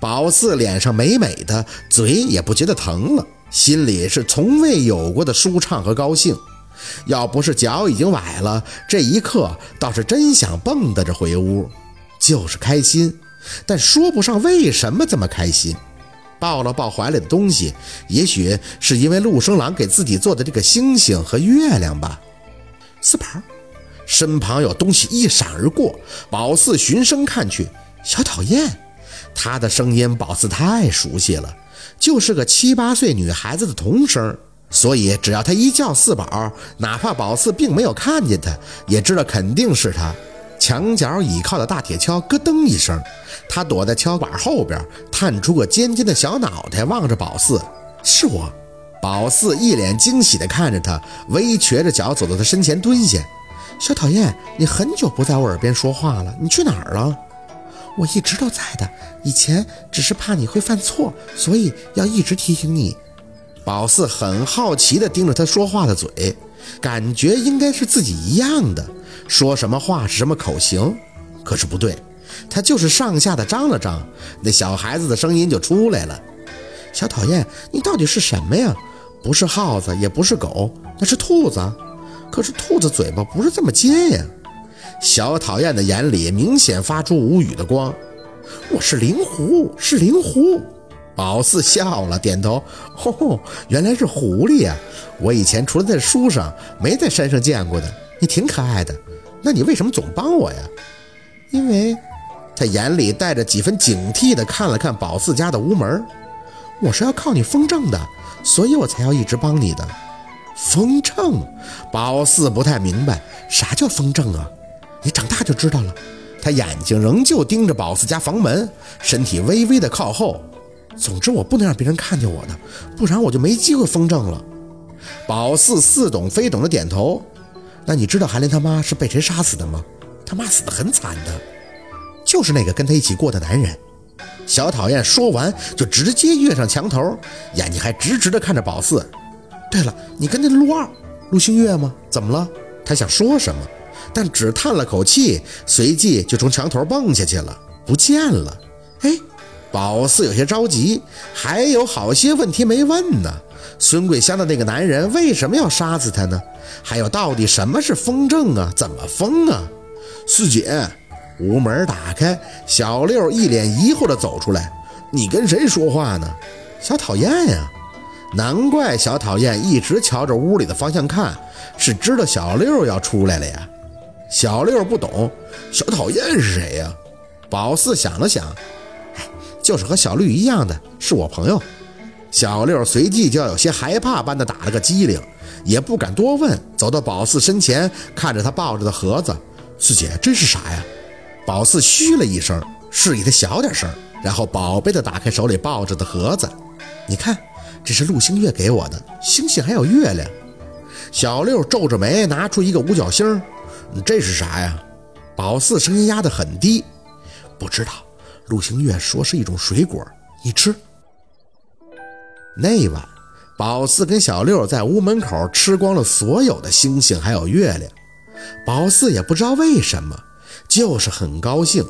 宝四脸上美美的，嘴也不觉得疼了，心里是从未有过的舒畅和高兴。要不是脚已经崴了，这一刻倒是真想蹦跶着回屋，就是开心，但说不上为什么这么开心。抱了抱怀里的东西，也许是因为陆生郎给自己做的这个星星和月亮吧。四宝，身旁有东西一闪而过，宝四循声看去，小讨厌。他的声音宝四太熟悉了，就是个七八岁女孩子的童声，所以只要他一叫四宝，哪怕宝四并没有看见他，也知道肯定是他。墙角倚靠的大铁锹咯噔一声，他躲在锹板后边，探出个尖尖的小脑袋，望着宝四：“是我。”宝四一脸惊喜地看着他，微瘸着脚走到他身前蹲下：“小讨厌，你很久不在我耳边说话了，你去哪儿了？”“我一直都在的，以前只是怕你会犯错，所以要一直提醒你。”宝四很好奇地盯着他说话的嘴，感觉应该是自己一样的。说什么话是什么口型，可是不对，他就是上下的张了张，那小孩子的声音就出来了：“小讨厌，你到底是什么呀？不是耗子，也不是狗，那是兔子。可是兔子嘴巴不是这么尖呀。”小讨厌的眼里明显发出无语的光。我是灵狐，是灵狐。宝四笑了，点头：“哦，原来是狐狸呀！我以前除了在书上，没在山上见过的。你挺可爱的。”那你为什么总帮我呀？因为，他眼里带着几分警惕的看了看宝四家的屋门。我是要靠你风筝的，所以我才要一直帮你的。风筝？宝四不太明白啥叫风筝啊？你长大就知道了。他眼睛仍旧盯着宝四家房门，身体微微的靠后。总之，我不能让别人看见我的，不然我就没机会风筝了。宝四似懂非懂的点头。那你知道韩林他妈是被谁杀死的吗？他妈死得很惨的，就是那个跟他一起过的男人。小讨厌说完就直接跃上墙头，眼睛还直直的看着宝四。对了，你跟那陆二、陆星月吗？怎么了？他想说什么，但只叹了口气，随即就从墙头蹦下去了，不见了。哎，宝四有些着急，还有好些问题没问呢。孙桂香的那个男人为什么要杀死他呢？还有，到底什么是风筝啊？怎么疯啊？四姐，屋门打开，小六一脸疑惑地走出来。你跟谁说话呢？小讨厌呀！难怪小讨厌一直瞧着屋里的方向看，是知道小六要出来了呀。小六不懂，小讨厌是谁呀？宝四想了想，哎，就是和小绿一样的，是我朋友。小六随即就有些害怕般的打了个激灵，也不敢多问，走到宝四身前，看着他抱着的盒子：“四姐，这是啥呀？”宝四嘘了一声，示意他小点声，然后宝贝的打开手里抱着的盒子：“你看，这是陆星月给我的星星，还有月亮。”小六皱着眉，拿出一个五角星：“这是啥呀？”宝四声音压得很低：“不知道。”陆星月说是一种水果，你吃。那晚，宝四跟小六在屋门口吃光了所有的星星，还有月亮。宝四也不知道为什么，就是很高兴。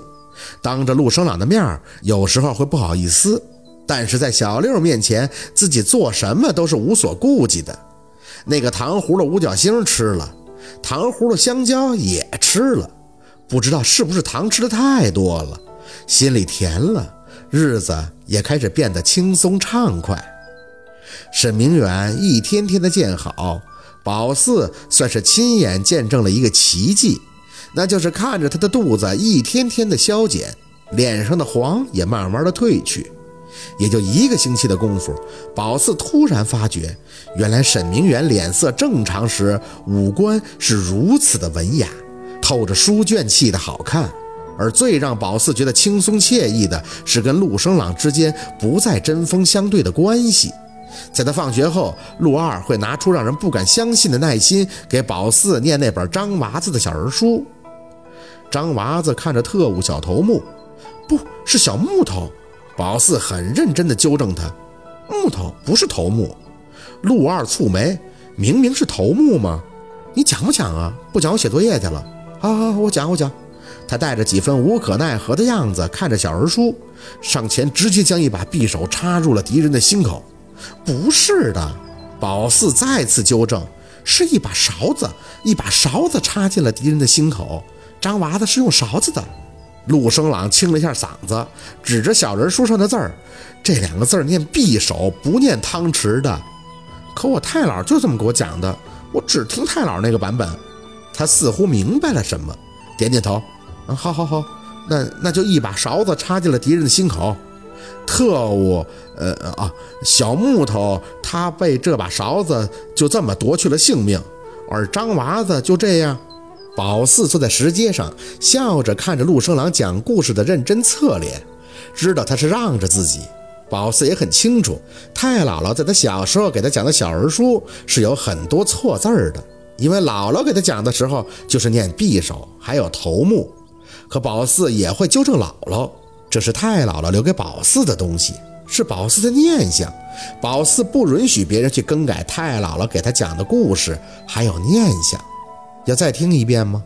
当着陆生朗的面，有时候会不好意思，但是在小六面前，自己做什么都是无所顾忌的。那个糖葫芦五角星吃了，糖葫芦香蕉也吃了，不知道是不是糖吃的太多了，心里甜了，日子也开始变得轻松畅快。沈明远一天天的见好，宝四算是亲眼见证了一个奇迹，那就是看着他的肚子一天天的消减，脸上的黄也慢慢的褪去。也就一个星期的功夫，宝四突然发觉，原来沈明远脸色正常时，五官是如此的文雅，透着书卷气的好看。而最让宝四觉得轻松惬意的是，跟陆生朗之间不再针锋相对的关系。在他放学后，陆二会拿出让人不敢相信的耐心，给宝四念那本张娃子的小人书。张娃子看着特务小头目，不是小木头。宝四很认真地纠正他：“木头不是头目。”陆二蹙眉：“明明是头目嘛？你讲不讲啊？不讲我写作业去了。”好好好，我讲我讲。他带着几分无可奈何的样子，看着小人书，上前直接将一把匕首插入了敌人的心口。不是的，宝四再次纠正，是一把勺子，一把勺子插进了敌人的心口。张娃子是用勺子的。陆生朗清了一下嗓子，指着小人书上的字儿，这两个字念匕首，不念汤匙的。可我太姥就这么给我讲的，我只听太姥那个版本。他似乎明白了什么，点点头。啊，好，好，好，那那就一把勺子插进了敌人的心口。特务，呃啊，小木头，他被这把勺子就这么夺去了性命，而张娃子就这样。宝四坐在石阶上，笑着看着陆生郎讲故事的认真侧脸，知道他是让着自己。宝四也很清楚，太姥姥在他小时候给他讲的小人书是有很多错字儿的，因为姥姥给他讲的时候就是念匕首，还有头目。可宝四也会纠正姥姥，这是太姥姥留给宝四的东西，是宝四的念想。宝四不允许别人去更改太姥姥给他讲的故事，还有念想。要再听一遍吗？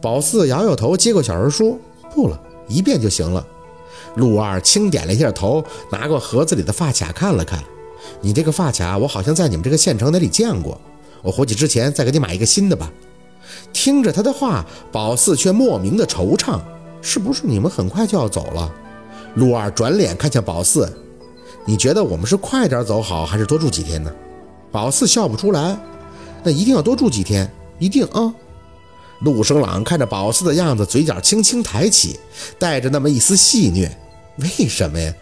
宝四摇摇头，接过小人书，不了一遍就行了。陆二轻点了一下头，拿过盒子里的发卡看了看。你这个发卡，我好像在你们这个县城哪里见过。我回去之前再给你买一个新的吧。听着他的话，宝四却莫名的惆怅。是不是你们很快就要走了？陆二转脸看向宝四，你觉得我们是快点走好，还是多住几天呢？宝四笑不出来。那一定要多住几天，一定啊。陆生朗看着宝四的样子，嘴角轻轻抬起，带着那么一丝戏谑。为什么呀？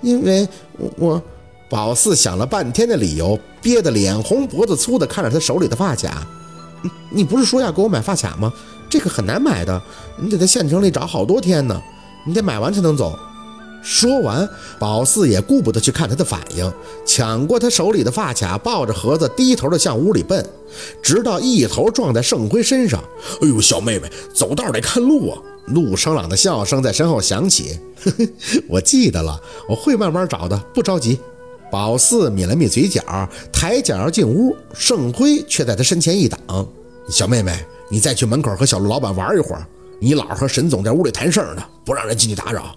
因为我……宝四想了半天的理由，憋得脸红脖子粗的看着他手里的发卡。你不是说要给我买发卡吗？这个很难买的，你得在县城里找好多天呢，你得买完才能走。说完，宝四也顾不得去看他的反应，抢过他手里的发卡，抱着盒子低头的向屋里奔，直到一头撞在盛辉身上。哎呦，小妹妹，走道得看路啊！陆生朗的笑声在身后响起。呵呵，我记得了，我会慢慢找的，不着急。宝四抿了抿嘴角，抬脚要进屋，盛辉却在他身前一挡：“小妹妹，你再去门口和小陆老板玩一会儿，你姥和沈总在屋里谈事儿呢，不让人进去打扰。”